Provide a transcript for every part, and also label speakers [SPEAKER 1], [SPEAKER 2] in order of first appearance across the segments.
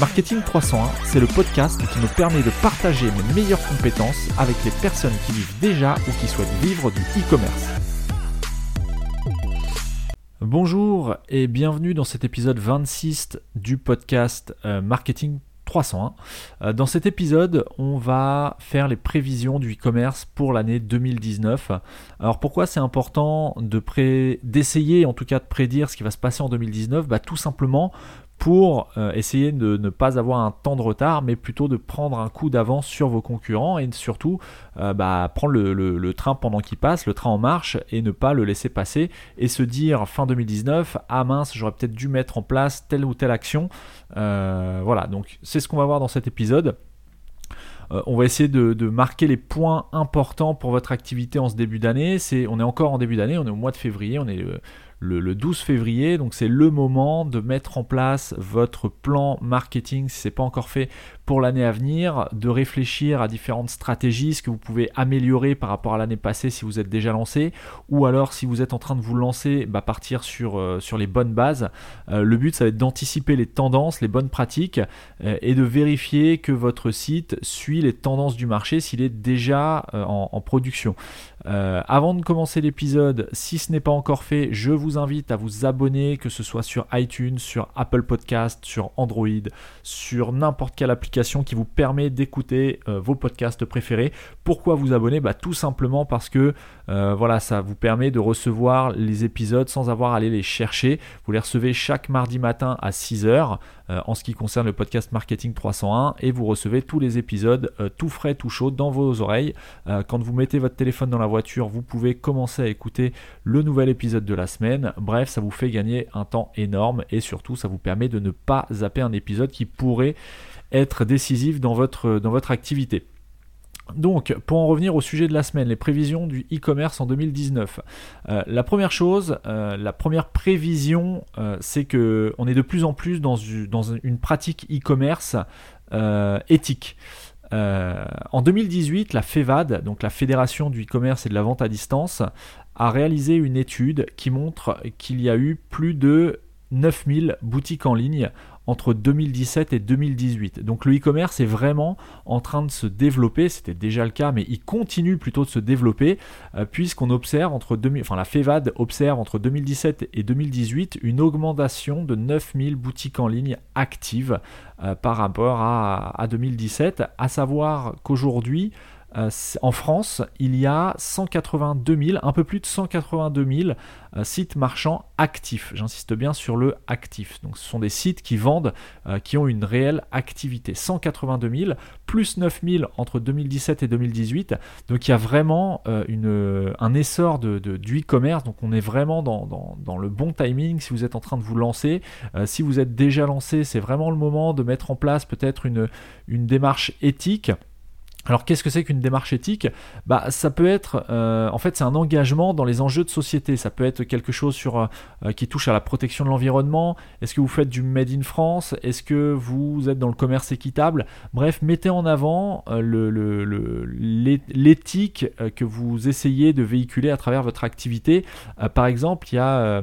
[SPEAKER 1] Marketing 301, c'est le podcast qui me permet de partager mes meilleures compétences avec les personnes qui vivent déjà ou qui souhaitent vivre du e-commerce. Bonjour et bienvenue dans cet épisode 26 du podcast euh, Marketing 301. Euh, dans cet épisode, on va faire les prévisions du e-commerce pour l'année 2019. Alors pourquoi c'est important d'essayer en tout cas de prédire ce qui va se passer en 2019 bah, Tout simplement pour euh, essayer de ne pas avoir un temps de retard, mais plutôt de prendre un coup d'avance sur vos concurrents et surtout euh, bah, prendre le, train pendant qu'il passe, le train en marche et ne pas le laisser passer et se dire fin 2019, ah mince, j'aurais peut-être dû mettre en place telle ou telle action. Euh, voilà, donc c'est ce qu'on va voir dans cet épisode on va essayer de, marquer les points importants pour votre activité en ce début d'année. C'est, on est encore en début d'année, on est au mois de février, on est 12 février. Donc c'est le moment de mettre en place votre plan marketing si ce n'est pas encore fait pour l'année à venir, de réfléchir à différentes stratégies, ce que vous pouvez améliorer par rapport à l'année passée si vous êtes déjà lancé, ou alors si vous êtes en train de vous lancer, bah, partir sur, euh, sur les bonnes bases. Euh, le but ça va être d'anticiper les tendances, les bonnes pratiques euh, et de vérifier que votre site suit les tendances du marché s'il est déjà en, production. Avant de commencer l'épisode, si ce n'est pas encore fait, je vous invite à vous abonner, que ce soit sur iTunes, sur Apple Podcast, sur Android, sur n'importe quelle application qui vous permet d'écouter euh, vos podcasts préférés. Pourquoi vous abonner? Bah, Tout simplement parce que euh, voilà, ça vous permet de recevoir les épisodes sans avoir à aller les chercher. Vous les recevez chaque mardi matin à 6h euh, en ce qui concerne le podcast Marketing 301 et vous recevez tous les épisodes tout frais, tout chaud dans vos oreilles. quand vous mettez votre téléphone dans la voiture, vous pouvez commencer à écouter le nouvel épisode de la semaine Bref, ça vous fait gagner un temps énorme et surtout ça vous permet de ne pas zapper un épisode qui pourrait être décisif dans votre activité. Donc, pour en revenir au sujet de la semaine, les prévisions du e-commerce en 2019. Euh, la première chose, euh, la première prévision, euh, c'est que on est de plus en plus dans, une pratique e-commerce éthique. en 2018, la FEVAD, donc la Fédération du e-commerce et de la vente à distance, a réalisé une étude qui montre qu'il y a eu plus de 9000 boutiques en ligne entre 2017 et 2018. Donc le e-commerce est vraiment en train de se développer, c'était déjà le cas, mais il continue plutôt de se développer, euh, puisqu'on observe entre 2000, enfin la FEVAD observe entre 2017 et 2018 une augmentation de 9000 boutiques en ligne actives euh, par rapport à, à 2017, à savoir qu'aujourd'hui, en France, il y a 182 000, un peu plus de 182 000 euh, sites marchands actifs. J'insiste bien sur le actif. Donc ce sont des sites qui vendent, euh, qui ont une réelle activité. 182 000 plus 9 000 entre 2017 et 2018. Donc il y a vraiment un essor de, du e-commerce. Donc on est vraiment dans, dans, le bon timing si vous êtes en train de vous lancer. si vous êtes déjà lancé, c'est vraiment le moment de mettre en place peut-être une, une démarche éthique. Alors qu'est-ce que c'est qu'une démarche éthique? Bah ça peut être, euh, en fait c'est un engagement dans les enjeux de société. Ça peut être quelque chose sur, euh, euh, qui touche à la protection de l'environnement. Est-ce que vous faites du made in France? Est-ce que vous êtes dans le commerce équitable? Bref, mettez en avant l'éthique que vous essayez de véhiculer à travers votre activité. par exemple, il y a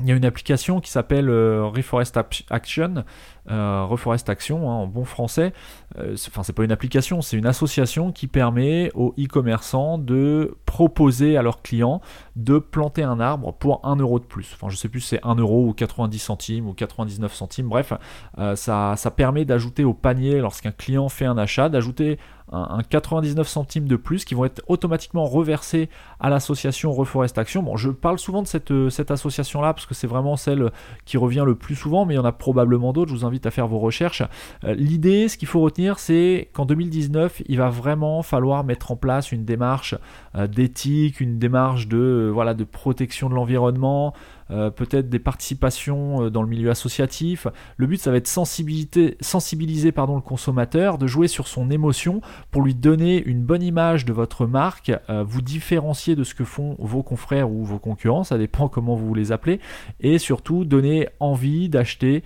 [SPEAKER 1] il y a une application qui s'appelle Reforest Action, euh, Reforest Action hein, en bon français. Euh, enfin, c'est pas une application, c'est une association qui permet aux e-commerçants de proposer à leurs clients de planter un arbre pour 1 euro de plus. Enfin, je sais plus si c'est 1 euro ou 90 centimes ou 99 centimes. Bref, euh, ça, ça permet d'ajouter au panier lorsqu'un client fait un achat, d'ajouter un, 99 centimes de plus qui vont être automatiquement reversés à l'association Reforest Action. Bon, je parle souvent de cette, cette association-là parce que c'est vraiment celle qui revient le plus souvent, mais il y en a probablement d'autres. Je vous invite à faire vos recherches. L'idée, ce qu'il faut retenir, c'est qu'en 2019, il va vraiment falloir mettre en place une démarche d'éthique, une démarche de, voilà, de protection de l'environnement, euh, peut-être des participations euh, dans le milieu associatif. Le but, ça va être sensibiliser, sensibiliser le consommateur, de jouer sur son émotion pour lui donner une bonne image de votre marque, euh, vous différencier de ce que font vos confrères ou vos concurrents, ça dépend comment vous les appelez, et surtout donner envie d'acheter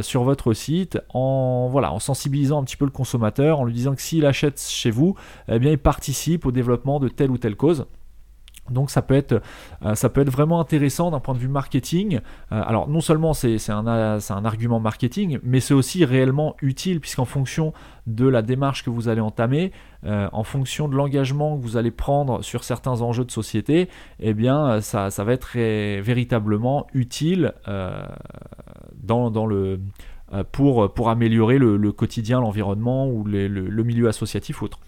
[SPEAKER 1] sur votre site en, sensibilisant un petit peu le consommateur, en lui disant que s'il achète chez vous, eh il participe au développement de telle ou telle cause. Donc ça peut être, euh, ça peut être vraiment intéressant d'un point de vue marketing. Euh, alors non seulement c'est un, argument marketing, mais c'est aussi réellement utile puisqu'en fonction de la démarche que vous allez entamer, euh, en fonction de l'engagement que vous allez prendre sur certains enjeux de société, eh bien ça, va être véritablement utile dans, le, pour, pour améliorer le, quotidien, l'environnement ou le, le milieu associatif autre.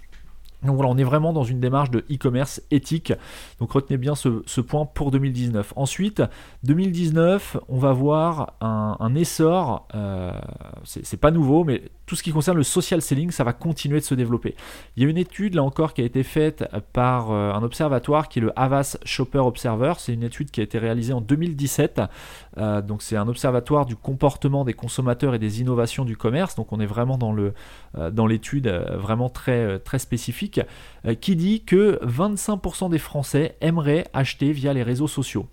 [SPEAKER 1] Donc voilà, on est vraiment dans une démarche de e-commerce éthique. Donc retenez bien ce, point pour 2019. Ensuite, 2019, on va voir un, essor. Euh, c'est pas nouveau, mais tout ce qui concerne le social selling, ça va continuer de se développer. Il y a une étude là encore qui a été faite par euh, un observatoire qui est le Havas Shopper Observer. C'est une étude qui a été réalisée en 2017. Euh, donc c'est un observatoire du comportement des consommateurs et des innovations du commerce. Donc on est vraiment dans euh, l'étude vraiment très spécifique qui dit que 25% des Français aimeraient acheter via les réseaux sociaux.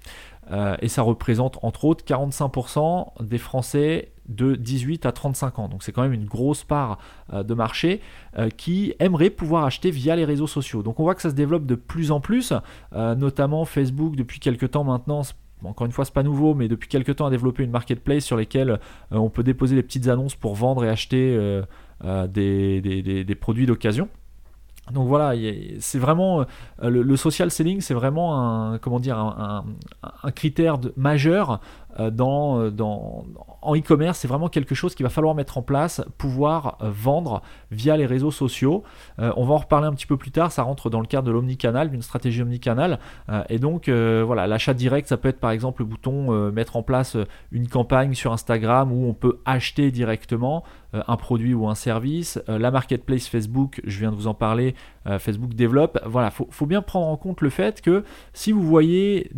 [SPEAKER 1] et ça représente entre autres 45% des Français de 18 à 35 ans. Donc c'est quand même une grosse part euh, de marché euh, qui aimerait pouvoir acheter via les réseaux sociaux. Donc on voit que ça se développe de plus en plus, euh, notamment Facebook depuis quelques temps maintenant. Encore une fois, c'est pas nouveau, mais depuis quelques temps a développé une marketplace sur lesquelles on peut déposer des petites annonces pour vendre et acheter des, produits d'occasion. Donc voilà, c'est vraiment le, social selling, c'est vraiment un comment critère majeur dans, dans, en e-commerce, c'est vraiment quelque chose qu'il va falloir mettre en place, pouvoir euh, vendre via les réseaux sociaux. Euh, on va en reparler un petit peu plus tard, ça rentre dans le cadre de l'omnicanal, d'une stratégie omnicanal. Euh, et donc, voilà, l'achat direct, ça peut être par exemple le bouton mettre en place une campagne sur Instagram où on peut acheter directement un produit ou un service. la marketplace Facebook, je viens de vous en parler, Facebook développe. Voilà, il faut, bien prendre en compte le fait que si vous voyez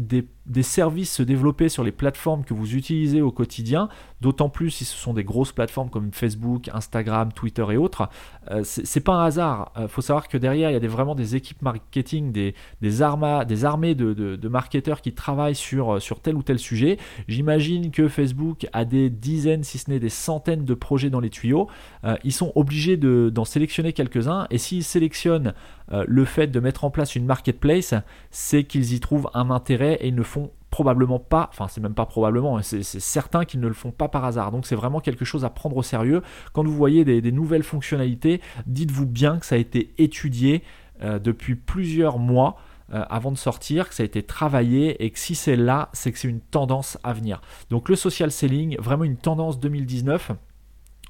[SPEAKER 1] des services se développer sur les plateformes que vous utilisez au quotidien, d'autant plus si ce sont des grosses plateformes comme Facebook, Instagram, Twitter et autres, euh, c'est pas un hasard. Il euh, faut savoir que derrière, il y a vraiment des équipes marketing, des, armées de, marketeurs qui travaillent sur, tel ou tel sujet. J'imagine que Facebook a des dizaines, si ce n'est des centaines de projets dans les tuyaux. Euh, ils sont obligés d'en sélectionner quelques-uns et s'ils sélectionnent le fait de mettre en place une marketplace, c'est qu'ils y trouvent un intérêt et ils ne font probablement pas, enfin c'est même pas probablement, hein, c'est certain qu'ils ne le font pas par hasard. Donc c'est vraiment quelque chose à prendre au sérieux. Quand vous voyez des, nouvelles fonctionnalités, dites-vous bien que ça a été étudié euh, depuis plusieurs mois. Euh, avant de sortir, que ça a été travaillé et que si c'est là, c'est que c'est une tendance à venir. Donc le social selling, vraiment une tendance 2019.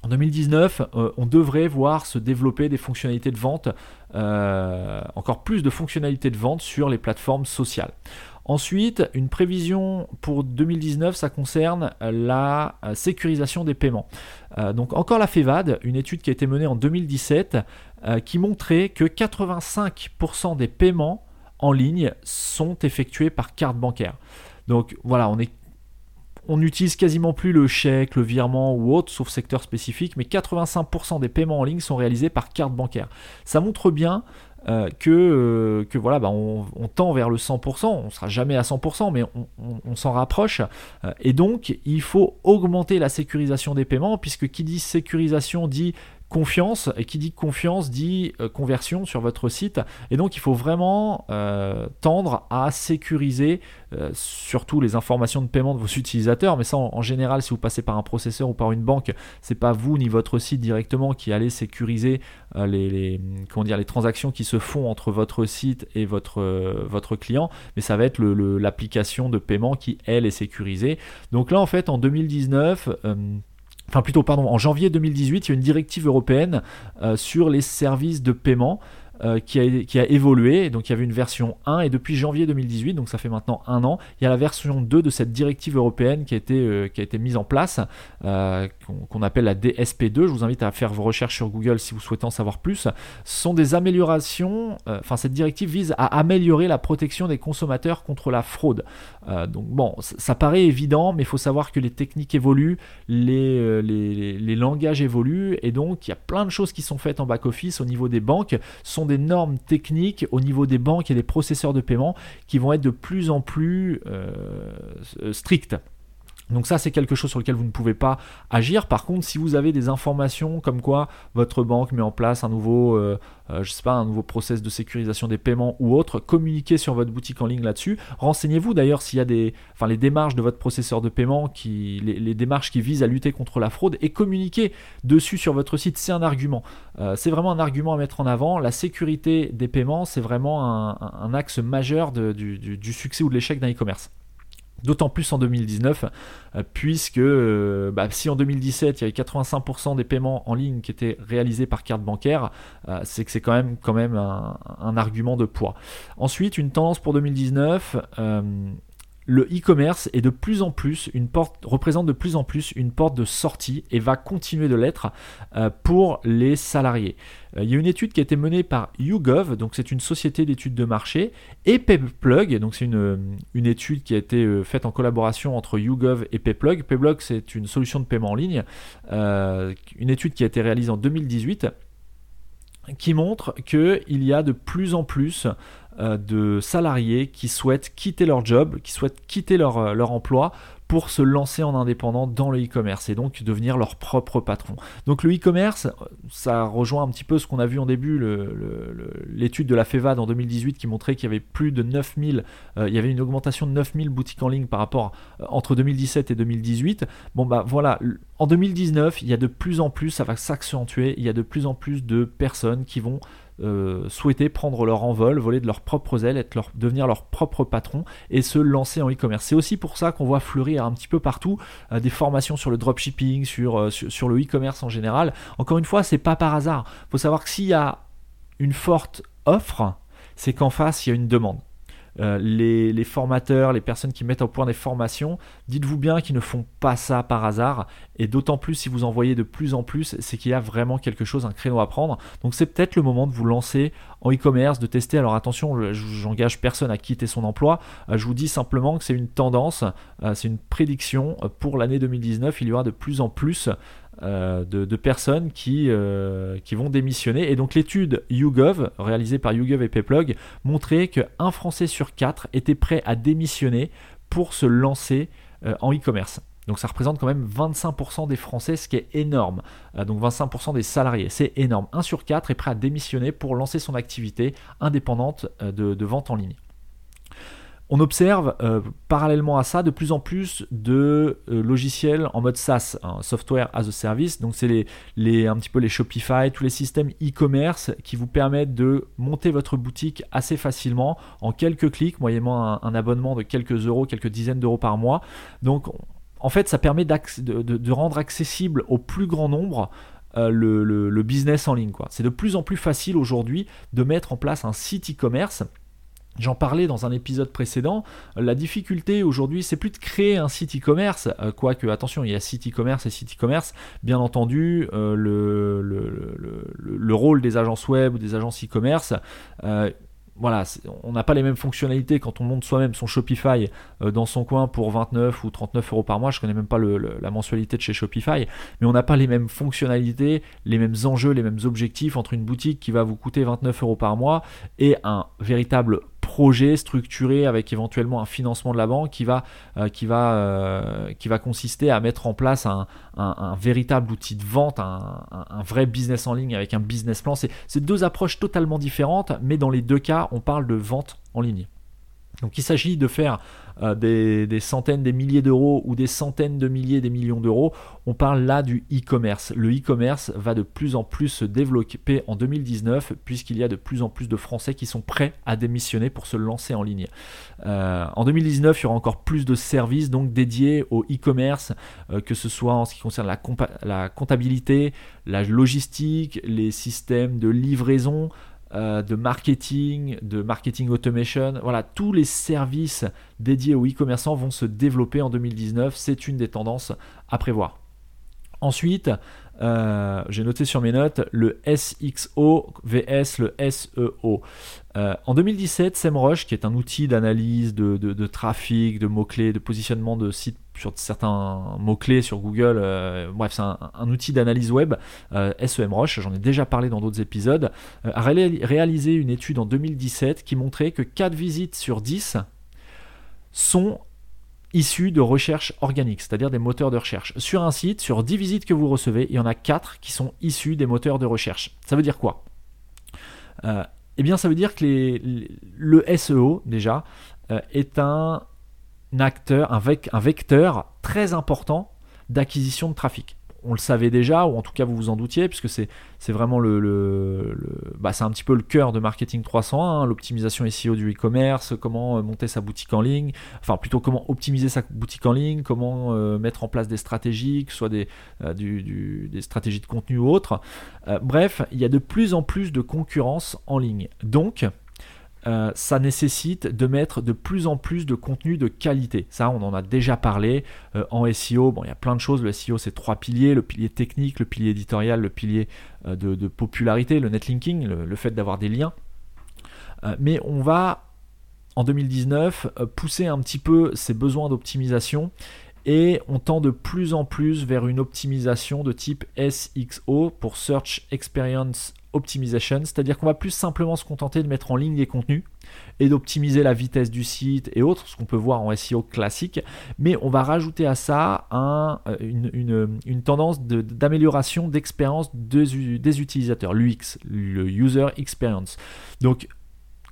[SPEAKER 1] En 2019, euh, on devrait voir se développer des fonctionnalités de vente, encore plus de fonctionnalités de vente sur les plateformes sociales. Ensuite, une prévision pour 2019, ça concerne la euh, sécurisation des paiements. Euh, donc encore la FEVAD, une étude qui a été menée en 2017, euh, qui montrait que 85% des paiements en ligne sont effectués par carte bancaire. Donc voilà, on est on n'utilise quasiment plus le chèque, le virement ou autre, sauf secteur spécifique, mais 85% des paiements en ligne sont réalisés par carte bancaire. Ça montre bien euh, que, euh, que voilà, bah, on, tend vers le 100%, on ne sera jamais à 100%, mais on, s'en rapproche. Euh, et donc, il faut augmenter la sécurisation des paiements, puisque qui dit sécurisation dit confiance, et qui dit confiance dit euh, conversion sur votre site. Et donc il faut vraiment euh, tendre à sécuriser euh, surtout les informations de paiement de vos utilisateurs. Mais ça en, général, si vous passez par un processeur ou par une banque, c'est pas vous ni votre site directement qui allez sécuriser les, comment dire, les transactions qui se font entre votre site et votre, votre client, mais ça va être l'application de paiement qui, elle, est sécurisée. Donc là, en fait, en 2019, enfin plutôt pardon, en janvier 2018, il y a une directive européenne sur les services de paiement euh, qui, a, évolué. Donc il y avait une version 1 et depuis janvier 2018, donc ça fait maintenant un an, il y a la version 2 de cette directive européenne qui a été, euh, mise en place, euh, qu'on appelle la DSP2. Je vous invite à faire vos recherches sur Google si vous souhaitez en savoir plus. Ce sont des améliorations, enfin cette directive vise à améliorer la protection des consommateurs contre la fraude. donc bon, ça, paraît évident, mais il faut savoir que les techniques évoluent, les, langages évoluent, et donc il y a plein de choses qui sont faites en back-office au niveau des banques. Des normes techniques au niveau des banques et des processeurs de paiement qui vont être de plus en plus euh, strictes. Donc ça, c'est quelque chose sur lequel vous ne pouvez pas agir. Par contre, si vous avez des informations comme quoi votre banque met en place un nouveau, euh, euh, un nouveau process de sécurisation des paiements ou autre, communiquez sur votre boutique en ligne là-dessus. Renseignez-vous d'ailleurs s'il y a des, enfin les démarches de votre processeur de paiement, qui, les, démarches qui visent à lutter contre la fraude, et communiquez dessus sur votre site. C'est un argument. Euh, c'est vraiment un argument à mettre en avant. La sécurité des paiements, c'est vraiment un, axe majeur du succès ou de l'échec d'un e-commerce. D'autant plus en 2019, euh, puisque euh, bah, si en 2017 il y avait 85% des paiements en ligne qui étaient réalisés par carte bancaire, euh, c'est que c'est quand même, un, argument de poids. Ensuite, une tendance pour 2019, le e-commerce est de plus en plus une porte, représente de plus en plus une porte de sortie et va continuer de l'être euh, pour les salariés. Euh, il y a une étude qui a été menée par YouGov, donc c'est une société d'études de marché, et PayPlug, donc c'est une, une, étude qui a été euh, faite en collaboration entre YouGov et PayPlug. PayPlug c'est une solution de paiement en ligne, une étude qui a été réalisée en 2018 qui montre qu'il y a de plus en plus euh, de salariés qui souhaitent quitter leur job, qui souhaitent quitter leur, euh, leur emploi pour se lancer en indépendant dans le e-commerce et donc devenir leur propre patron. Donc le e-commerce, ça rejoint un petit peu ce qu'on a vu en début, l'étude de la FEVAD en 2018 qui montrait qu'il y avait plus de 9000, euh, il y avait une augmentation de 9000 boutiques en ligne par rapport entre 2017 et 2018. Bon bah voilà, en 2019, il y a de plus en plus, ça va s'accentuer, il y a de plus en plus de personnes qui vont euh, souhaiter prendre leur envol, voler de leurs propres ailes, être devenir leur propre patron et se lancer en e-commerce. C'est aussi pour ça qu'on voit fleurir un petit peu partout euh, des formations sur le dropshipping, sur, euh, sur, le e-commerce en général. Encore une fois, c'est pas par hasard. Il faut savoir que s'il y a une forte offre, c'est qu'en face, il y a une demande. Euh, les, formateurs, les personnes qui mettent au point des formations, dites-vous bien qu'ils ne font pas ça par hasard. Et d'autant plus si vous en voyez de plus en plus, c'est qu'il y a vraiment quelque chose, un créneau à prendre. Donc c'est peut-être le moment de vous lancer en e-commerce, de tester. Alors attention, j'engage personne à quitter son emploi. Euh, je vous dis simplement que c'est une tendance, euh, c'est une prédiction. Pour l'année 2019, il y aura de plus en plus euh, de, personnes qui, euh, qui vont démissionner. Et donc l'étude YouGov, réalisée par YouGov et Payplug, montrait qu'un Français sur quatre était prêt à démissionner pour se lancer euh, en e-commerce. Donc ça représente quand même 25% des Français, ce qui est énorme. donc 25% des salariés, c'est énorme. 1 sur 4 est prêt à démissionner pour lancer son activité indépendante de vente en ligne. On observe euh, parallèlement à ça de plus en plus de euh, logiciels en mode SaaS, hein, Software as a Service. Donc c'est les, un petit peu les Shopify, tous les systèmes e-commerce qui vous permettent de monter votre boutique assez facilement en quelques clics, moyennement un, abonnement de quelques euros, quelques dizaines d'euros par mois. Donc en fait ça permet de, rendre accessible au plus grand nombre euh, le, business en ligne. C'est de plus en plus facile aujourd'hui de mettre en place un site e-commerce J'en parlais dans un épisode précédent, la difficulté aujourd'hui c'est plus de créer un site e-commerce, euh, quoique attention il y a site e-commerce et site e-commerce, bien entendu euh, le, le, rôle des agences web ou des agences e-commerce, euh, voilà, on n'a pas les mêmes fonctionnalités quand on monte soi-même son Shopify dans son coin pour 29 ou 39 euros par mois. Je connais même pas la mensualité de chez Shopify, mais on n'a pas les mêmes fonctionnalités, les mêmes enjeux, les mêmes objectifs entre une boutique qui va vous coûter 29 euros par mois et un véritable projet structuré avec éventuellement un financement de la banque qui va, euh, qui va, euh, qui va consister à mettre en place un, véritable outil de vente, un, vrai business en ligne avec un business plan. C'est deux approches totalement différentes, mais dans les deux cas, on parle de vente en ligne. Donc il s'agit de faire euh, des, centaines, des milliers d'euros ou des centaines de milliers, des millions d'euros. On parle là du e-commerce. Le e-commerce va de plus en plus se développer en 2019 puisqu'il y a de plus en plus de Français qui sont prêts à démissionner pour se lancer en ligne. Euh, en 2019, il y aura encore plus de services donc dédiés au e-commerce, euh, que ce soit en ce qui concerne la, la comptabilité, la logistique, les systèmes de livraison, euh, de marketing, de marketing automation. Voilà, tous les services dédiés aux e-commerçants vont se développer en 2019. C'est une des tendances à prévoir. Ensuite, euh, j'ai noté sur mes notes le SXO vs le SEO. Euh, en 2017, SEMrush, qui est un outil d'analyse de, trafic, de mots-clés, de positionnement de sites sur certains mots-clés sur Google, euh, bref, c'est un, outil d'analyse web, SEMrush, j'en ai déjà parlé dans d'autres épisodes, a réalisé une étude en 2017 qui montrait que 4 visites sur 10 sont issus de recherche organique, c'est-à-dire des moteurs de recherche. Sur un site, sur 10 visites que vous recevez, il y en a 4 qui sont issus des moteurs de recherche. Ça veut dire quoi? Euh, Eh bien, ça veut dire que le SEO, déjà, euh, est un acteur, un vecteur très important d'acquisition de trafic on le savait déjà, ou en tout cas vous vous en doutiez, puisque c'est, vraiment le, bah, c'est un petit peu le cœur de Marketing 301, hein, l'optimisation SEO du e-commerce, comment euh, monter sa boutique en ligne, enfin plutôt comment optimiser sa boutique en ligne, comment euh, mettre en place des stratégies, que ce soit des, euh, stratégies de contenu ou autres. bref, il y a de plus en plus de concurrence en ligne. Donc, euh, ça nécessite de mettre de plus en plus de contenu de qualité. Ça, on en a déjà parlé euh, en SEO. Bon, il y a plein de choses. Le SEO, c'est trois piliers le pilier technique, le pilier éditorial, le pilier euh, de, popularité, le netlinking, le, le fait d'avoir des liens. mais on va en 2019 pousser un petit peu ces besoins d'optimisation et on tend de plus en plus vers une optimisation de type SXO pour Search Experience Optimization, c'est-à-dire qu'on va plus simplement se contenter de mettre en ligne des contenus et d'optimiser la vitesse du site et autres, ce qu'on peut voir en SEO classique, mais on va rajouter à ça un, euh, une, une, tendance d'amélioration d'expérience des, des utilisateurs, l'UX, le User Experience. Donc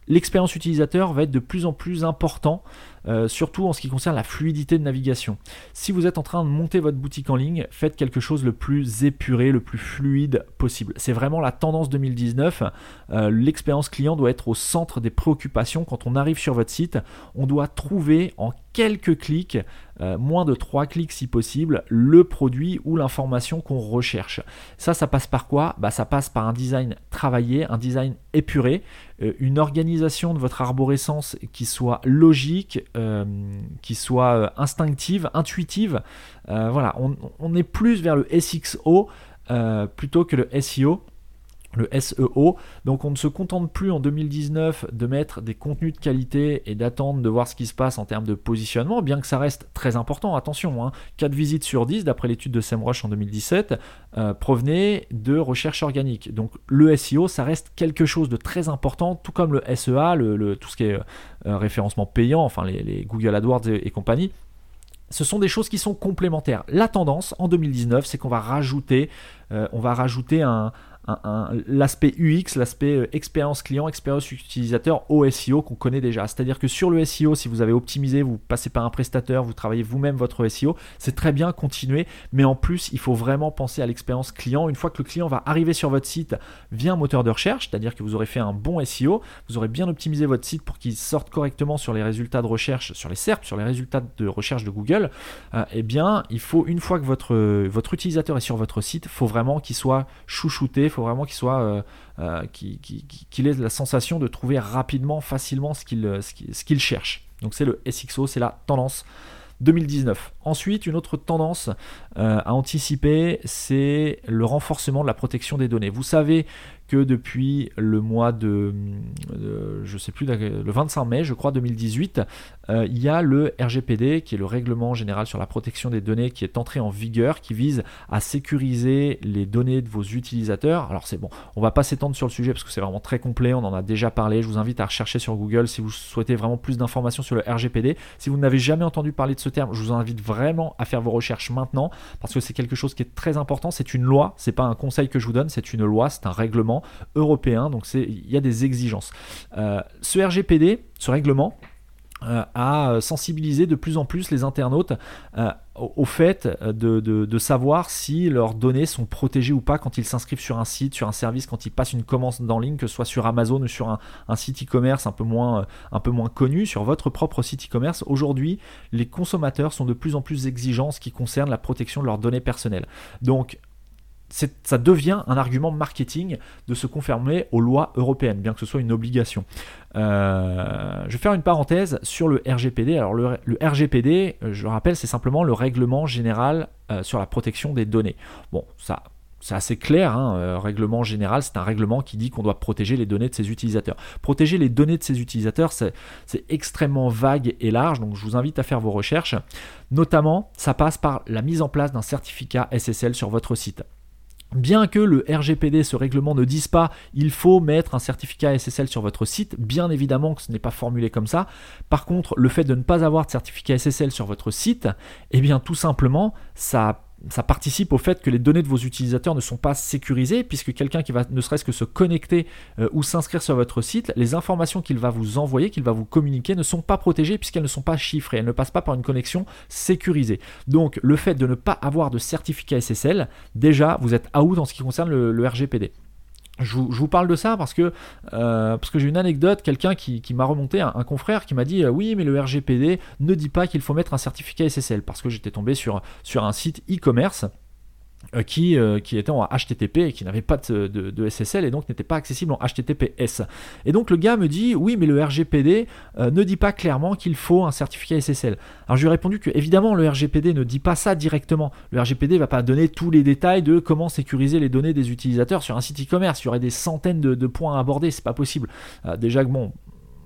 [SPEAKER 1] l'expérience utilisateur va être de plus en plus important, euh, surtout en ce qui concerne la fluidité de navigation. Si vous êtes en train de monter votre boutique en ligne, faites quelque chose le plus épuré, le plus fluide possible. C'est vraiment la tendance 2019. Euh, l'expérience client doit être au centre des préoccupations. Quand on arrive sur votre site, on doit trouver en quelques clics, euh, moins de 3 clics si possible, le produit ou l'information qu'on recherche. Ça, ça passe par quoi? Bah, Ça passe par un design travaillé, un design épuré, euh, une organisation de votre arborescence qui soit logique, euh, qui soit instinctive, intuitive. voilà, on, on, est plus vers le SXO plutôt que le SEO le SEO. Donc on ne se contente plus en 2019 de mettre des contenus de qualité et d'attendre de voir ce qui se passe en termes de positionnement, bien que ça reste très important. Attention, hein, 4 visites sur 10, d'après l'étude de SEMrush en 2017, euh, provenaient de recherche organique. Donc le SEO, ça reste quelque chose de très important, tout comme le SEA, le, tout ce qui est euh, référencement payant, enfin les, Google AdWords et compagnie ce sont des choses qui sont complémentaires. La tendance en 2019, c'est qu'on va rajouter, euh, on va rajouter un, l'aspect UX, l'aspect euh, expérience client, expérience utilisateur au SEO qu'on connaît déjà. C'est-à-dire que sur le SEO, si vous avez optimisé, vous passez par un prestataire, vous travaillez vous-même votre SEO, c'est très bien, continuer. Mais en plus, il faut vraiment penser à l'expérience client. Une fois que le client va arriver sur votre site via un moteur de recherche, c'est-à-dire que vous aurez fait un bon SEO, vous aurez bien optimisé votre site pour qu'il sorte correctement sur les résultats de recherche, sur les SERP, sur les résultats de recherche de Google, euh, eh bien, il faut, une fois que votre, votre utilisateur est sur votre site, il faut vraiment qu'il soit chouchouté, faut vraiment qu'il soit, euh, euh, qu'il ait la sensation de trouver rapidement, facilement ce qu'il ce qu'il cherche. Donc c'est le SXO, c'est la tendance 2019. Ensuite, une autre tendance euh, à anticiper, c'est le renforcement de la protection des données. Vous savez que depuis le mois de, je sais plus, le 25 mai, je crois, 2018, euh, il y a le RGPD, qui est le règlement général sur la protection des données, qui est entré en vigueur, qui vise à sécuriser les données de vos utilisateurs. Alors c'est bon, on va pas s'étendre sur le sujet parce que c'est vraiment très complet, on en a déjà parlé. Je vous invite à rechercher sur Google si vous souhaitez vraiment plus d'informations sur le RGPD. Si vous n'avez jamais entendu parler de ce terme, je vous invite vraiment à faire vos recherches maintenant parce que c'est quelque chose qui est très important. C'est une loi, c'est pas un conseil que je vous donne, c'est une loi, c'est un règlement européen. Donc il y a des exigences. Euh, ce RGPD, ce règlement, à sensibiliser de plus en plus les internautes au fait de, savoir si leurs données sont protégées ou pas quand ils s'inscrivent sur un site, sur un service, quand ils passent une commande en ligne, que ce soit sur Amazon ou sur un, site e-commerce un, peu moins, un peu moins connu, sur votre propre site e-commerce. Aujourd'hui, les consommateurs sont de plus en plus exigeants en ce qui concerne la protection de leurs données personnelles. Donc, ça devient un argument marketing de se conformer aux lois européennes, bien que ce soit une obligation. Euh, je vais faire une parenthèse sur le RGPD. Alors le, RGPD, je rappelle, c'est simplement le règlement général euh, sur la protection des données. Bon, ça, c'est assez clair, hein, euh, règlement général, c'est un règlement qui dit qu'on doit protéger les données de ses utilisateurs. Protéger les données de ses utilisateurs, c'est extrêmement vague et large, donc je vous invite à faire vos recherches. Notamment, ça passe par la mise en place d'un certificat SSL sur votre site. Bien que le RGPD, ce règlement, ne dise pas il faut mettre un certificat SSL sur votre site, bien évidemment que ce n'est pas formulé comme ça. Par contre, le fait de ne pas avoir de certificat SSL sur votre site, eh bien tout simplement, ça ça participe au fait que les données de vos utilisateurs ne sont pas sécurisées, puisque quelqu'un qui va ne serait-ce que se connecter euh, ou s'inscrire sur votre site, les informations qu'il va vous envoyer, qu'il va vous communiquer, ne sont pas protégées puisqu'elles ne sont pas chiffrées, elles ne passent pas par une connexion sécurisée. Donc le fait de ne pas avoir de certificat SSL, déjà vous êtes out en ce qui concerne le RGPD. Je vous, parle de ça parce que, euh, j'ai une anecdote, quelqu'un qui, m'a remonté, un, confrère qui m'a dit euh, oui mais le RGPD ne dit pas qu'il faut mettre un certificat SSL parce que j'étais tombé sur, un site e-commerce qui, euh, qui était en HTTP et qui n'avait pas de, SSL et donc n'était pas accessible en HTTPS. Et donc le gars me dit oui mais le RGPD euh, ne dit pas clairement qu'il faut un certificat SSL. Alors je lui ai répondu que évidemment le RGPD ne dit pas ça directement. Le RGPD va pas donner tous les détails de comment sécuriser les données des utilisateurs sur un site e-commerce. Il y aurait des centaines de, de points à aborder, c'est pas possible. déjà que bon,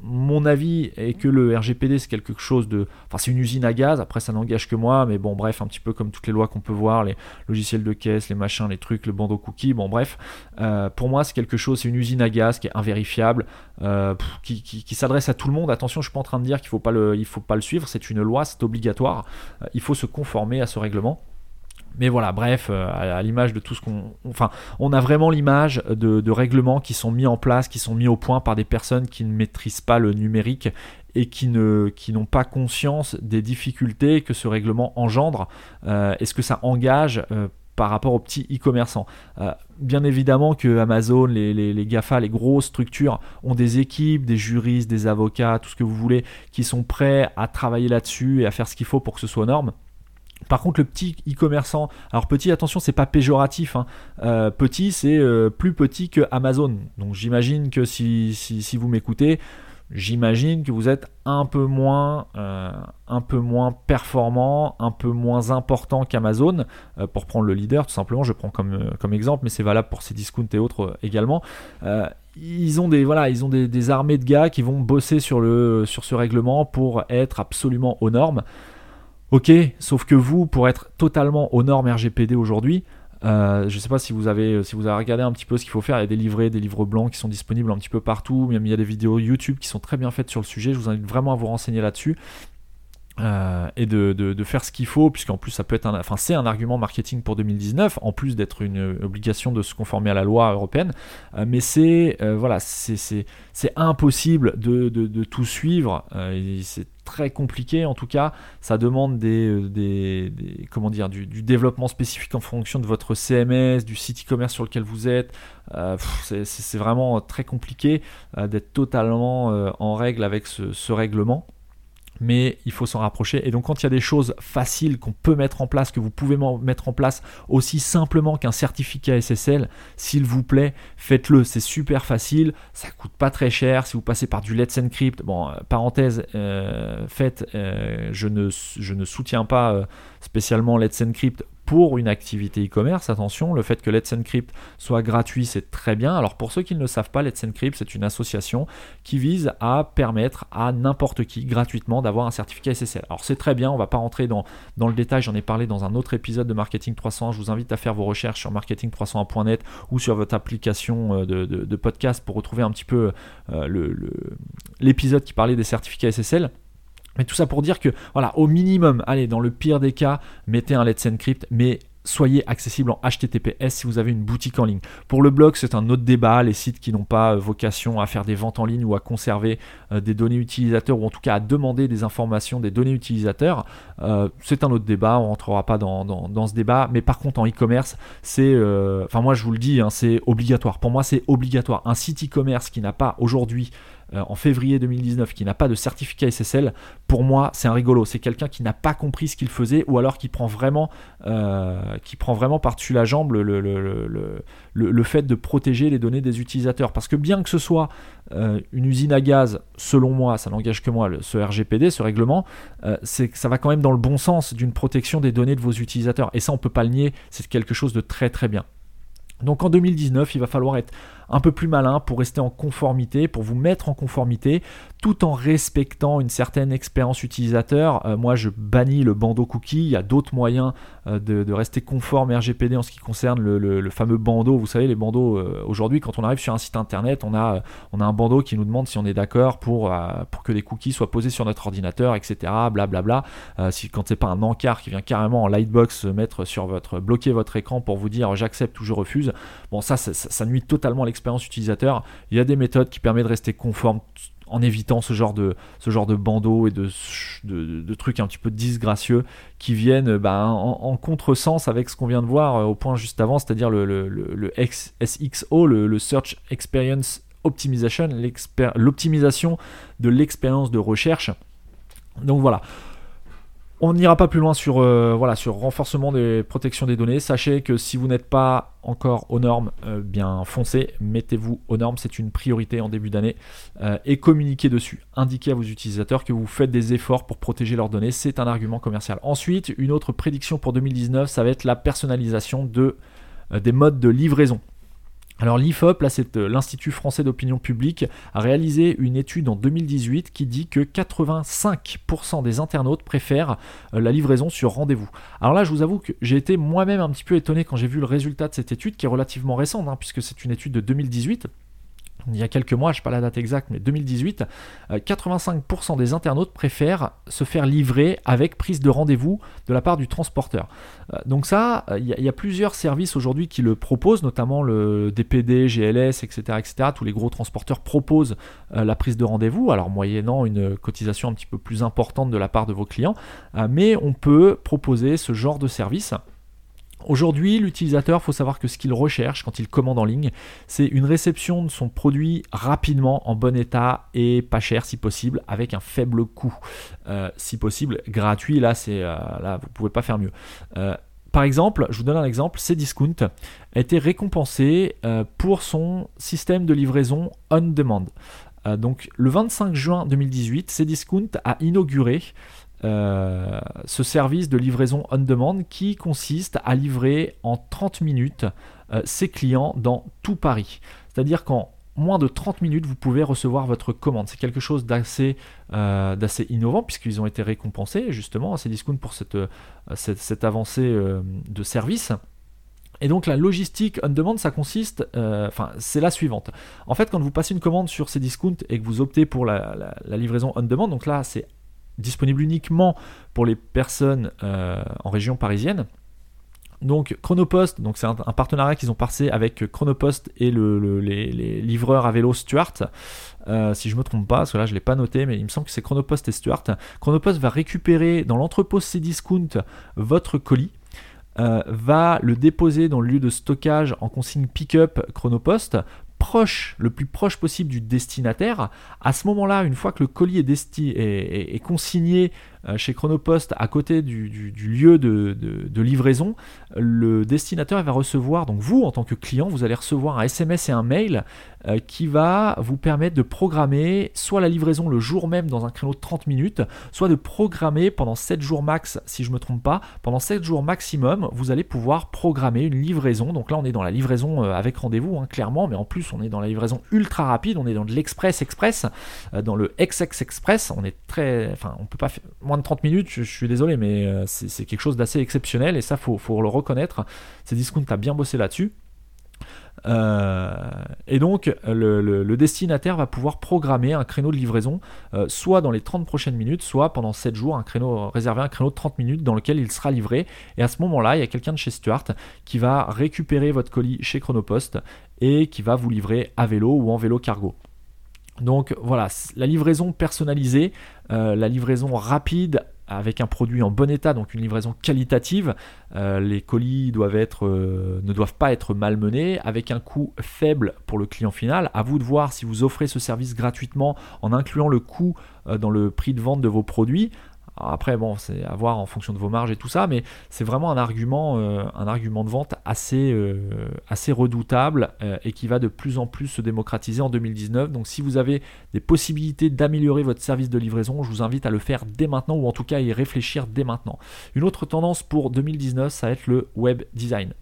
[SPEAKER 1] mon avis est que le RGPD c'est quelque chose de. Enfin, c'est une usine à gaz, après ça n'engage que moi, mais bon, bref, un petit peu comme toutes les lois qu'on peut voir, les logiciels de caisse, les machins, les trucs, le bandeau cookie, bon, bref. Euh, pour moi, c'est quelque chose, c'est une usine à gaz qui est invérifiable, euh, qui, s'adresse à tout le monde. Attention, je suis pas en train de dire qu'il faut faut pas le suivre, c'est une loi, c'est obligatoire. Euh, il faut se conformer à ce règlement. Mais voilà, bref, euh, à, l'image de tout ce qu'on. Enfin, on a vraiment l'image de, règlements qui sont mis en place, qui sont mis au point par des personnes qui ne maîtrisent pas le numérique et qui n'ont pas conscience des difficultés que ce règlement engendre euh, et ce que ça engage euh, par rapport aux petits e-commerçants. bien évidemment que Amazon, les, les, les, GAFA, les grosses structures ont des équipes, des juristes, des avocats, tout ce que vous voulez, qui sont prêts à travailler là-dessus et à faire ce qu'il faut pour que ce soit aux normes. Par contre, le petit e-commerçant, alors petit, attention, c'est pas péjoratif. Hein. Euh, petit, c'est euh, plus petit que Amazon. Donc j'imagine que si, si, vous m'écoutez, j'imagine que vous êtes un peu moins, euh, un peu moins performant, un peu moins important qu'Amazon. pour prendre le leader, tout simplement, je prends comme, comme exemple, mais c'est valable pour ces discounts et autres également. ils ont des voilà, ils ont des, armées de gars qui vont bosser sur le sur ce règlement pour être absolument aux normes. Ok, sauf que vous, pour être totalement aux normes RGPD aujourd'hui, euh, je ne sais pas si vous avez si vous avez regardé un petit peu ce qu'il faut faire. Il y a des livrets, des livres blancs qui sont disponibles un petit peu partout. Même il y a des vidéos YouTube qui sont très bien faites sur le sujet. Je vous invite vraiment à vous renseigner là-dessus. Euh, et de, faire ce qu'il faut, puisqu'en plus ça peut être un, enfin c'est un argument marketing pour 2019, en plus d'être une obligation de se conformer à la loi européenne. Euh, mais c'est voilà, c'est impossible de, tout suivre. Très compliqué en tout cas. Ça demande des, euh, comment dire, du, développement spécifique en fonction de votre CMS, du site e-commerce sur lequel vous êtes. Euh, c'est vraiment très compliqué euh, d'être totalement en règle avec ce règlement mais il faut s'en rapprocher. Et donc quand il y a des choses faciles qu'on peut mettre en place, que vous pouvez mettre en place aussi simplement qu'un certificat SSL, s'il vous plaît, faites-le. C'est super facile, ça coûte pas très cher. Si vous passez par du Let's Encrypt, bon, euh, parenthèse, euh, faites, euh, ne, je ne soutiens pas spécialement Let's Encrypt pour une activité e-commerce. Attention, le fait que Let's Encrypt soit gratuit, c'est très bien. Alors pour ceux qui ne le savent pas, Let's Encrypt, c'est une association qui vise à permettre à n'importe qui gratuitement d'avoir un certificat SSL. Alors c'est très bien, on va pas rentrer dans, le détail, j'en ai parlé dans un autre épisode de Marketing 300. Je vous invite à faire vos recherches sur marketing301.net ou sur votre application euh, de, podcast pour retrouver un petit peu euh, l'épisode qui parlait des certificats SSL. Mais tout ça pour dire que, voilà, au minimum, allez, dans le pire des cas, mettez un Let's Encrypt, mais soyez accessible en HTTPS si vous avez une boutique en ligne. Pour le blog, c'est un autre débat. Les sites qui n'ont pas euh, vocation à faire des ventes en ligne ou à conserver euh, des données utilisateurs ou en tout cas à demander des informations des données utilisateurs, euh, c'est un autre débat. On ne rentrera pas dans, ce débat. Mais par contre, en e-commerce, c'est. Enfin, moi, je vous le dis, hein, c'est obligatoire. Pour moi, c'est obligatoire. Un site e-commerce qui n'a pas aujourd'hui euh, en février 2019 qui n'a pas de certificat SSL, pour moi, c'est un rigolo. C'est quelqu'un qui n'a pas compris ce qu'il faisait ou alors qui prend vraiment, euh, par-dessus la jambe le, fait de protéger les données des utilisateurs. Parce que bien que ce soit euh, une usine à gaz, selon moi, ça n'engage que moi, ce RGPD, ce règlement, ça va quand même dans le bon sens d'une protection des données de vos utilisateurs. Et ça, on peut pas le nier, c'est quelque chose de très très bien. Donc en 2019, il va falloir être un peu plus malin pour rester en conformité, pour vous mettre en conformité, tout en respectant une certaine expérience utilisateur. Euh, moi, je bannis le bandeau cookie. Il y a d'autres moyens euh, de, rester conforme RGPD en ce qui concerne le, fameux bandeau. Vous savez, les bandeaux, euh, aujourd'hui, quand on arrive sur un site internet, on a, un bandeau qui nous demande si on est d'accord pour, que des cookies soient posés sur notre ordinateur, etc. Blablabla. Bla, bla. si, quand pas un encart qui vient carrément en lightbox mettre sur votre, bloquer votre écran pour vous dire j'accepte ou je refuse, bon, ça, ça, ça nuit totalement à l'expérience utilisateur. Il y a des méthodes qui permettent de rester conforme en évitant ce genre de, ce genre de bandeaux et de, de, trucs un petit peu disgracieux qui viennent bah, en, contresens avec ce qu'on vient de voir euh, au point juste avant, c'est-à-dire le, le, le, SXO, le, Search Experience Optimization, l'optimisation de l'expérience de recherche. Donc voilà, on n'ira pas plus loin sur, euh, sur renforcement des protections des données. Sachez que si vous n'êtes pas encore aux normes, euh, bien foncez, mettez-vous aux normes, c'est une priorité en début d'année. Euh, et communiquez dessus. Indiquez à vos utilisateurs que vous faites des efforts pour protéger leurs données. C'est un argument commercial. Ensuite, une autre prédiction pour 2019, ça va être la personnalisation de, des modes de livraison. Alors l'IFOP, euh, l'Institut français d'opinion publique, a réalisé une étude en 2018 qui dit que 85% des internautes préfèrent euh, la livraison sur rendez-vous. Alors là je vous avoue que j'ai été moi-même un petit peu étonné quand j'ai vu le résultat de cette étude qui est relativement récente, hein, puisque c'est une étude de 2018 il y a quelques mois, je ne sais pas la date exacte, mais 2018, 85% euh, des internautes préfèrent se faire livrer avec prise de rendez-vous de la part du transporteur. Euh, donc ça, euh, il y, a plusieurs services aujourd'hui qui le proposent, notamment le DPD, GLS, etc., etc. Tous les gros transporteurs proposent la prise de rendez-vous, alors moyennant une cotisation un petit peu plus importante de la part de vos clients, mais on peut proposer ce genre de service. Aujourd'hui, l'utilisateur, il faut savoir que ce qu'il recherche quand il commande en ligne, c'est une réception de son produit rapidement, en bon état et pas cher si possible, avec un faible coût. Euh, si possible, gratuit, là, euh, là vous ne pouvez pas faire mieux. Euh, par exemple, je vous donne un exemple, Cdiscount a été récompensé pour son système de livraison on-demand. donc le 25 juin 2018, Cdiscount a inauguré euh, ce service de livraison on demand qui consiste à livrer en 30 minutes euh, ses clients dans tout Paris. C'est-à-dire qu'en moins de 30 minutes, vous pouvez recevoir votre commande. C'est quelque chose d'assez euh, innovant puisqu'ils ont été récompensés justement à ces discounts pour cette, avancée de service. Et donc la logistique on demand, ça consiste, enfin c'est la suivante. En fait, quand vous passez une commande sur ces discounts et que vous optez pour la, la livraison on demand, donc là c'est disponible uniquement pour les personnes euh, en région parisienne. Donc Chronopost, donc c'est un, partenariat qu'ils ont passé avec Chronopost et le, les, livreurs à vélo Stuart. Euh, si je me trompe pas, parce que là je l'ai pas noté, mais il me semble que c'est Chronopost et Stuart. Chronopost va récupérer dans l'entrepôt Cdiscount votre colis. Euh, va le déposer dans le lieu de stockage en consigne pick-up Chronopost proche, le plus proche possible du destinataire. À ce moment-là, une fois que le colis est, consigné euh, chez Chronopost à côté du, lieu de, livraison, le destinataire va recevoir, donc vous en tant que client, vous allez recevoir un SMS et un mail euh, qui va vous permettre de programmer soit la livraison le jour même dans un créneau de 30 minutes, soit de programmer pendant 7 jours max, si je ne me trompe pas, pendant 7 jours maximum, vous allez pouvoir programmer une livraison. Donc là, on est dans la livraison euh, avec rendez-vous, hein, clairement, mais en plus, on est dans la livraison ultra rapide, on est dans de l'express express, dans le XX Express, on est très, enfin, on peut pas faire moins de 30 minutes, je, suis désolé, mais euh, c'est quelque chose d'assez exceptionnel et ça, faut, le reconnaître. C'est Discount a bien bossé là-dessus. Euh, et donc, le, destinataire va pouvoir programmer un créneau de livraison, euh, soit dans les 30 prochaines minutes, soit pendant 7 jours, un créneau réservé un créneau de 30 minutes dans lequel il sera livré. Et à ce moment-là, il y a quelqu'un de chez Stuart qui va récupérer votre colis chez Chronopost et qui va vous livrer à vélo ou en vélo cargo. Donc voilà, la livraison personnalisée, euh, la livraison rapide avec un produit en bon état, donc une livraison qualitative. Euh, les colis euh, ne doivent pas être malmenés, avec un coût faible pour le client final. À vous de voir si vous offrez ce service gratuitement en incluant le coût dans le prix de vente de vos produits. Après, bon, c'est à voir en fonction de vos marges et tout ça, mais c'est vraiment un argument, euh, un argument de vente assez, euh, redoutable euh, et qui va de plus en plus se démocratiser en 2019. Donc, si vous avez des possibilités d'améliorer votre service de livraison, je vous invite à le faire dès maintenant ou en tout cas à y réfléchir dès maintenant. Une autre tendance pour 2019, ça va être le web design.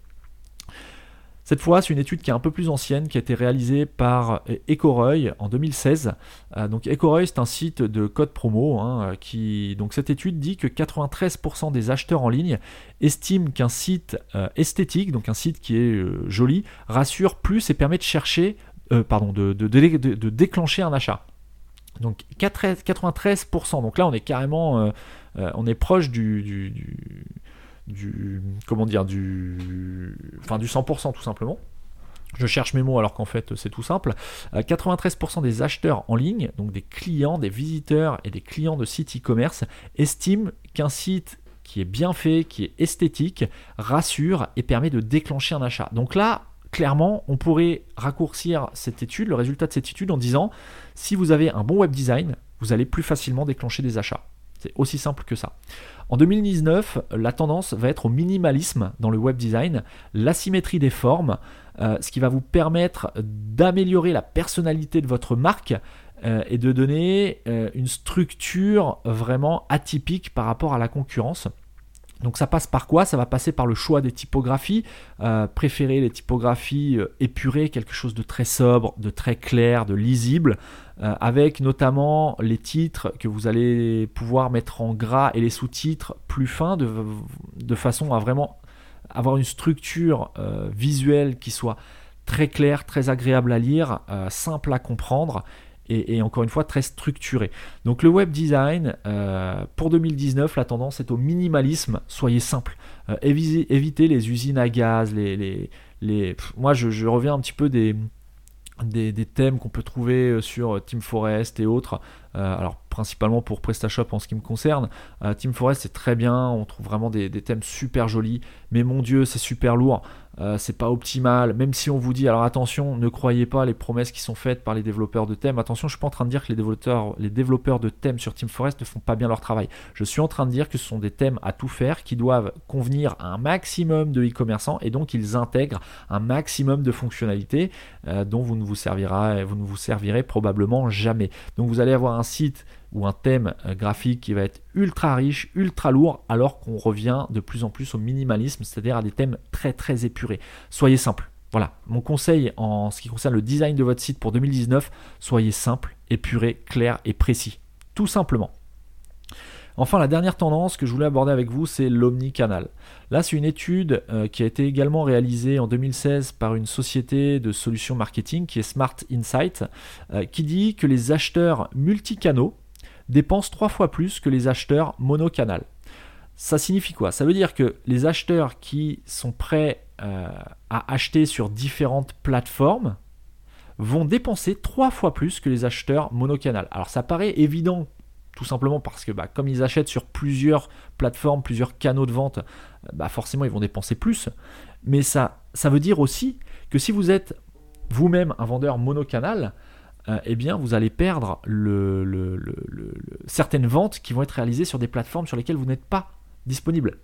[SPEAKER 1] Cette fois, c'est une étude qui est un peu plus ancienne, qui a été réalisée par Ecoreuil en 2016. Euh, donc Ecoreuil, c'est un site de code promo. Hein, qui, donc cette étude dit que 93% des acheteurs en ligne estiment qu'un site euh, esthétique, donc un site qui est euh, joli, rassure plus et permet de chercher, pardon, de, déclencher un achat. Donc 93%. Donc là, on est carrément, on est proche du comment dire du enfin du 100% tout simplement. Je cherche mes mots alors qu'en fait c'est tout simple. 93% euh, des acheteurs en ligne, donc des clients, des visiteurs et des clients de sites e-commerce, estiment qu'un site qui est bien fait, qui est esthétique, rassure et permet de déclencher un achat. Donc là, clairement, on pourrait raccourcir cette étude, le résultat de cette étude en disant si vous avez un bon web design, vous allez plus facilement déclencher des achats. C'est aussi simple que ça. En 2019, la tendance va être au minimalisme dans le web design, l'asymétrie des formes, euh, ce qui va vous permettre d'améliorer la personnalité de votre marque euh, et de donner euh, une structure vraiment atypique par rapport à la concurrence. Donc ça passe par quoi? Ça va passer par le choix des typographies, préférer les typographies épurées, quelque chose de très sobre, de très clair, de lisible, euh, avec notamment les titres que vous allez pouvoir mettre en gras et les sous-titres plus fins de, façon à vraiment avoir une structure euh, visuelle qui soit très claire, très agréable à lire, euh, simple à comprendre et, encore une fois très structurée. Donc le web design, pour 2019, la tendance est au minimalisme, soyez simple. évitez, les usines à gaz, les... les, moi je, reviens un petit peu des, des, thèmes qu'on peut trouver euh, sur euh, Team Forest et autres. Euh, alors principalement pour PrestaShop en ce qui me concerne. Team Forest c'est très bien, on trouve vraiment des, thèmes super jolis, mais mon dieu c'est super lourd. Euh, c'est pas optimal, même si on vous dit, alors attention, ne croyez pas les promesses qui sont faites par les développeurs de thèmes. Attention, je suis pas en train de dire que les développeurs, de thèmes sur Team Forest ne font pas bien leur travail. Je suis en train de dire que ce sont des thèmes à tout faire qui doivent convenir à un maximum de e-commerçants et donc ils intègrent un maximum de fonctionnalités euh, dont vous ne vous servirez probablement jamais. Donc vous allez avoir un site ou un thème euh, graphique qui va être ultra riche, ultra lourd, alors qu'on revient de plus en plus au minimalisme, c'est-à-dire à des thèmes très très épurés. Soyez simple. Voilà, mon conseil en ce qui concerne le design de votre site pour 2019, soyez simple, épuré, clair et précis. Tout simplement. Enfin, la dernière tendance que je voulais aborder avec vous, c'est l'omnicanal. Là, c'est une étude euh, qui a été également réalisée en 2016 par une société de solutions marketing qui est Smart Insight, euh, qui dit que les acheteurs multicanaux, dépensent trois fois plus que les acheteurs monocanal. Ça signifie quoi? Ça veut dire que les acheteurs qui sont prêts euh, à acheter sur différentes plateformes vont dépenser trois fois plus que les acheteurs monocanal. Alors ça paraît évident tout simplement parce que bah, comme ils achètent sur plusieurs plateformes, plusieurs canaux de vente, bah, forcément ils vont dépenser plus. Mais ça, ça veut dire aussi que si vous êtes vous-même un vendeur monocanal, euh, eh bien vous allez perdre certaines ventes qui vont être réalisées sur des plateformes sur lesquelles vous n'êtes pas disponible,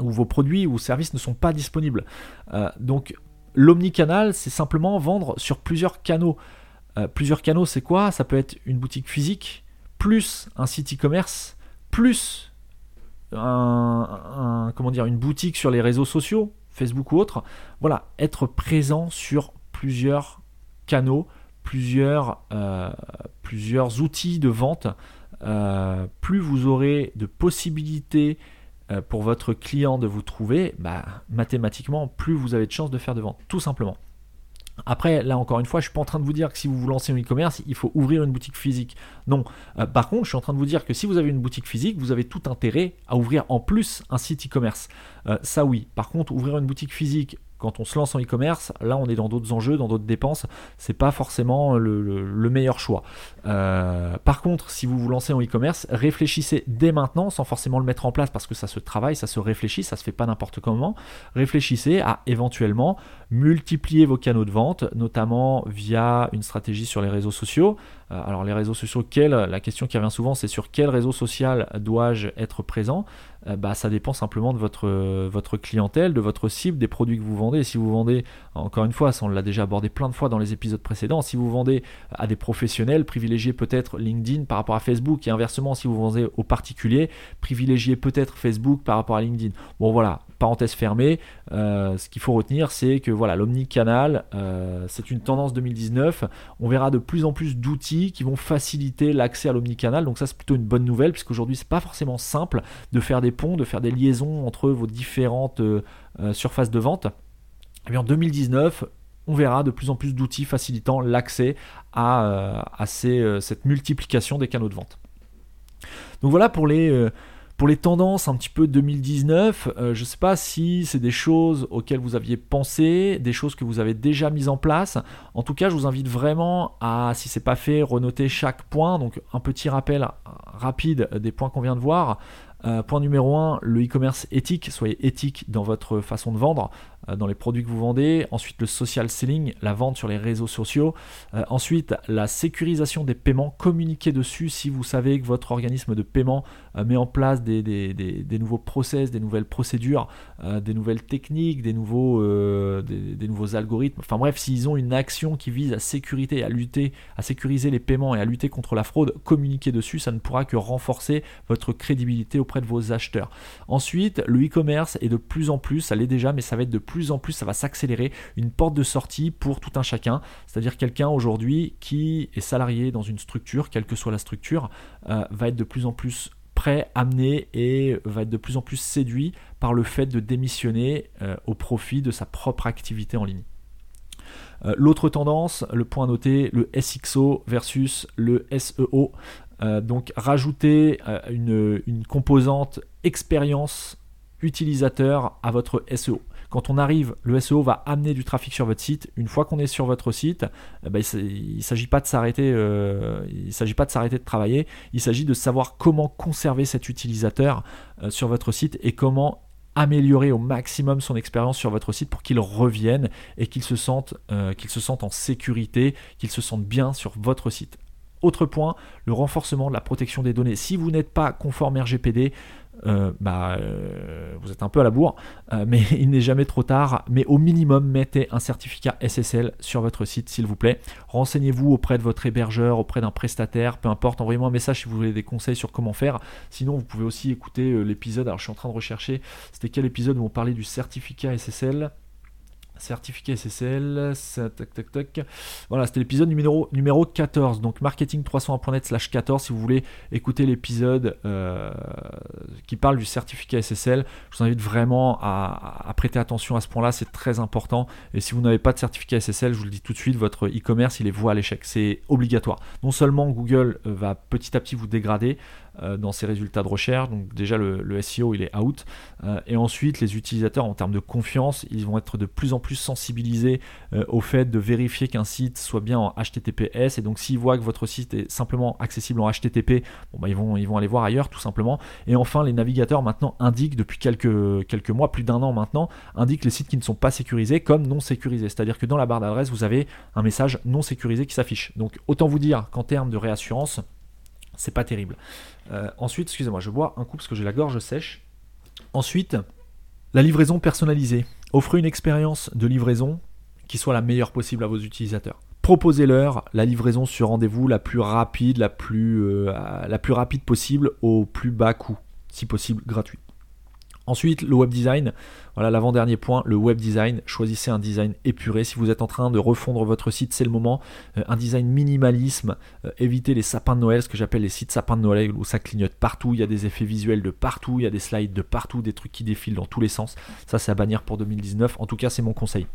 [SPEAKER 1] où vos produits ou services ne sont pas disponibles. Euh, donc l'omnicanal, c'est simplement vendre sur plusieurs canaux. Euh, plusieurs canaux, c'est quoi? Ça peut être une boutique physique, plus un site e-commerce, plus comment dire, une boutique sur les réseaux sociaux, Facebook ou autre. Voilà, être présent sur plusieurs canaux, plusieurs, euh, plusieurs outils de vente, euh, plus vous aurez de possibilités euh, pour votre client de vous trouver, bah, mathématiquement, plus vous avez de chances de faire de vente, tout simplement. Après, là encore une fois, je suis pas en train de vous dire que si vous vous lancez en e-commerce, il faut ouvrir une boutique physique. Non. Par contre, je suis en train de vous dire que si vous avez une boutique physique, vous avez tout intérêt à ouvrir en plus un site e-commerce. Ça oui. Par contre, ouvrir une boutique physique quand on se lance en e-commerce, là on est dans d'autres enjeux, dans d'autres dépenses, c'est pas forcément le, meilleur choix. Euh, par contre, si vous vous lancez en e-commerce, réfléchissez dès maintenant, sans forcément le mettre en place parce que ça se travaille, ça se réfléchit, ça se fait pas n'importe comment. Réfléchissez à éventuellement multiplier vos canaux de vente, notamment via une stratégie sur les réseaux sociaux. Euh, alors les réseaux sociaux, la question qui revient souvent, c'est sur quel réseau social dois-je être présent? Euh, bah, ça dépend simplement de votre, votre clientèle, de votre cible, des produits que vous vendez. Si vous vendez, encore une fois, ça on l'a déjà abordé plein de fois dans les épisodes précédents, si vous vendez à des professionnels, privilégiez peut-être LinkedIn par rapport à Facebook et inversement, si vous vendez aux particuliers, privilégiez peut-être Facebook par rapport à LinkedIn. Bon voilà, parenthèse fermée, euh, ce qu'il faut retenir, c'est que voilà, l'omnicanal, euh, c'est une tendance 2019. On verra de plus en plus d'outils qui vont faciliter l'accès à l'omnicanal. Donc ça, c'est plutôt une bonne nouvelle, puisqu'aujourd'hui, c'est pas forcément simple de faire des ponts, de faire des liaisons entre vos différentes euh, surfaces de vente. Et bien en 2019, on verra de plus en plus d'outils facilitant l'accès à, à cette multiplication des canaux de vente. Donc voilà pour les pour les tendances un petit peu 2019, euh, je ne sais pas si c'est des choses auxquelles vous aviez pensé, des choses que vous avez déjà mises en place. En tout cas, je vous invite vraiment à, si ce n'est pas fait, renoter chaque point. Donc un petit rappel rapide des points qu'on vient de voir. Euh, point numéro 1, le e-commerce éthique. Soyez éthique dans votre façon de vendre. Euh, dans les produits que vous vendez. Ensuite, le social selling, la vente sur les réseaux sociaux. Euh, ensuite, la sécurisation des paiements. Communiquez dessus si vous savez que votre organisme de paiement euh, met en place des, des, nouveaux process, des nouvelles procédures, des nouvelles techniques, des nouveaux, des, nouveaux algorithmes. Enfin bref, s'ils ont une action qui vise à sécurité, à lutter, à sécuriser les paiements et à lutter contre la fraude, communiquez dessus. Ça ne pourra que renforcer votre crédibilité auprès de vos acheteurs. Ensuite, le e-commerce est de plus en plus, ça l'est déjà, mais ça va être de plus plus en plus, ça va s'accélérer, une porte de sortie pour tout un chacun. C'est-à-dire quelqu'un aujourd'hui qui est salarié dans une structure, quelle que soit la structure, euh, va être de plus en plus prêt, amené et va être de plus en plus séduit par le fait de démissionner euh, au profit de sa propre activité en ligne. Euh, l'autre tendance, le point noté, le SXO versus le SEO. donc rajouter une composante expérience utilisateur à votre SEO. Quand on arrive, le SEO va amener du trafic sur votre site. Une fois qu'on est sur votre site, eh ben, il ne s'agit pas de s'arrêter, euh, s'agit pas de s'arrêter de travailler. Il s'agit de savoir comment conserver cet utilisateur euh, sur votre site et comment améliorer au maximum son expérience sur votre site pour qu'il revienne et qu'il se sente, euh, qu'il se sente en sécurité, qu'il se sente bien sur votre site. Autre point, le renforcement de la protection des données. Si vous n'êtes pas conforme RGPD, euh, bah, euh, vous êtes un peu à la bourre, euh, mais il n'est jamais trop tard. Mais au minimum, mettez un certificat SSL sur votre site, s'il vous plaît. Renseignez-vous auprès de votre hébergeur, auprès d'un prestataire, peu importe. Envoyez-moi un message si vous voulez des conseils sur comment faire. Sinon, vous pouvez aussi écouter l'épisode. Alors, je suis en train de rechercher. C'était quel épisode où on parlait du certificat SSL certificat SSL, tac tac tac. Voilà, c'était l'épisode numéro, numéro 14, donc marketing301.net slash 14 si vous voulez écouter l'épisode euh, qui parle du certificat SSL. Je vous invite vraiment à, prêter attention à ce point-là, c'est très important. Et si vous n'avez pas de certificat SSL, je vous le dis tout de suite, votre e-commerce, il est voué à l'échec. C'est obligatoire. Non seulement Google euh, va petit à petit vous dégrader, dans ses résultats de recherche. Donc déjà le, SEO il est out. Euh, et ensuite les utilisateurs en termes de confiance, ils vont être de plus en plus sensibilisés euh, au fait de vérifier qu'un site soit bien en HTTPS. Et donc s'ils voient que votre site est simplement accessible en HTTP, bon, bah, ils, vont, ils vont aller voir ailleurs tout simplement. Et enfin les navigateurs maintenant indiquent depuis quelques, quelques mois, plus d'un an maintenant, indiquent les sites qui ne sont pas sécurisés comme non sécurisés. C'est-à-dire que dans la barre d'adresse, vous avez un message non sécurisé qui s'affiche. Donc autant vous dire qu'en termes de réassurance, c'est pas terrible. Euh, ensuite, excusez-moi, je bois un coup parce que j'ai la gorge sèche. Ensuite, la livraison personnalisée. Offrez une expérience de livraison qui soit la meilleure possible à vos utilisateurs. Proposez-leur la livraison sur rendez-vous la plus rapide, la plus, euh, la plus rapide possible au plus bas coût, si possible gratuit. Ensuite, le web design. Voilà l'avant-dernier point, le web design. Choisissez un design épuré. Si vous êtes en train de refondre votre site, c'est le moment. Euh, un design minimalisme. Euh, évitez les sapins de Noël, ce que j'appelle les sites sapins de Noël où ça clignote partout. Il y a des effets visuels de partout. Il y a des slides de partout, des trucs qui défilent dans tous les sens. Ça, c'est à bannir pour 2019. En tout cas, c'est mon conseil.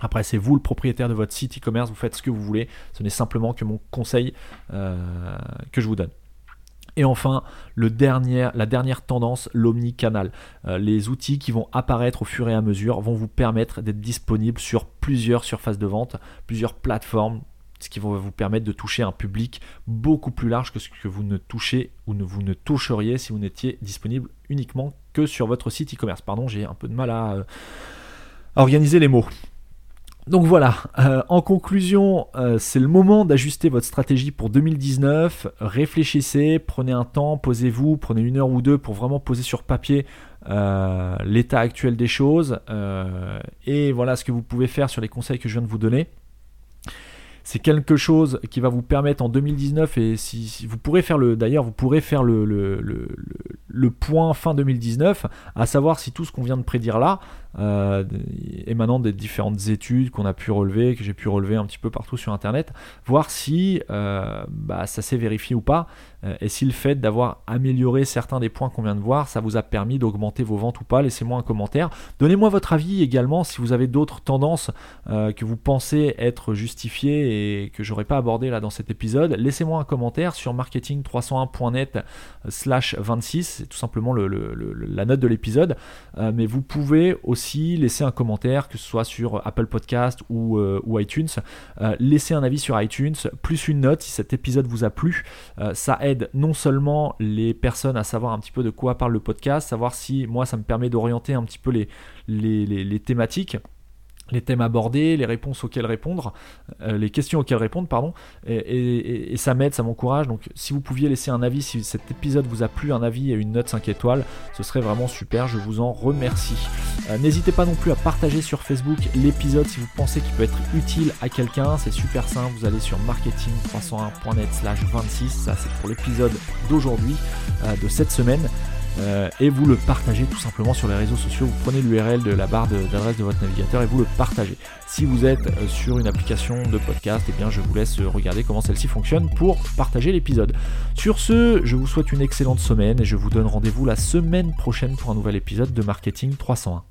[SPEAKER 1] Après, c'est vous le propriétaire de votre site e-commerce, vous faites ce que vous voulez. Ce n'est simplement que mon conseil euh, que je vous donne. Et enfin, la dernière tendance, l'omnicanal. Euh, les outils qui vont apparaître au fur et à mesure vont vous permettre d'être disponible sur plusieurs surfaces de vente, plusieurs plateformes, ce qui va vous permettre de toucher un public beaucoup plus large que ce que vous ne touchez ou ne vous ne toucheriez si vous n'étiez disponible uniquement que sur votre site e-commerce. Pardon, j'ai un peu de mal à, euh, à organiser les mots. Donc voilà, euh, en conclusion, euh, c'est le moment d'ajuster votre stratégie pour 2019. Réfléchissez, prenez un temps, posez-vous, prenez une heure ou deux pour vraiment poser sur papier euh, l'état actuel des choses et voilà ce que vous pouvez faire sur les conseils que je viens de vous donner. C'est quelque chose qui va vous permettre en 2019 et si, vous pourrez faire le d'ailleurs vous pourrez faire le, point fin 2019 à savoir si tout ce qu'on vient de prédire là euh, émanant des différentes études qu'on a pu relever, que j'ai pu relever un petit peu partout sur internet, voir si euh, bah, ça s'est vérifié ou pas, euh, et si le fait d'avoir amélioré certains des points qu'on vient de voir, ça vous a permis d'augmenter vos ventes ou pas, laissez-moi un commentaire. Donnez-moi votre avis également si vous avez d'autres tendances que vous pensez être justifiées et que j'aurais pas abordé là dans cet épisode. Laissez-moi un commentaire sur marketing301.net slash 26, c'est tout simplement le, la note de l'épisode, mais vous pouvez aussi laisser un commentaire, que ce soit sur Apple Podcast ou, euh, iTunes. Euh, laissez un avis sur iTunes, plus une note si cet épisode vous a plu. Euh, ça aide non seulement les personnes à savoir un petit peu de quoi parle le podcast, savoir si moi ça me permet d'orienter un petit peu les thématiques les thèmes abordés, les réponses auxquelles répondre, euh, les questions auxquelles répondre, pardon, et, ça m'aide, ça m'encourage. Donc si vous pouviez laisser un avis, si cet épisode vous a plu, un avis et une note 5 étoiles, ce serait vraiment super, je vous en remercie. Euh, n'hésitez pas non plus à partager sur Facebook l'épisode si vous pensez qu'il peut être utile à quelqu'un, c'est super simple, vous allez sur marketing301.net slash 26, ça c'est pour l'épisode d'aujourd'hui, euh, de cette semaine. Euh, et vous le partagez tout simplement sur les réseaux sociaux. Vous prenez l'URL de la barre d'adresse de, votre navigateur et vous le partagez. Si vous êtes euh, sur une application de podcast, eh bien je vous laisse regarder comment celle-ci fonctionne pour partager l'épisode. Sur ce, je vous souhaite une excellente semaine et je vous donne rendez-vous la semaine prochaine pour un nouvel épisode de Marketing 301.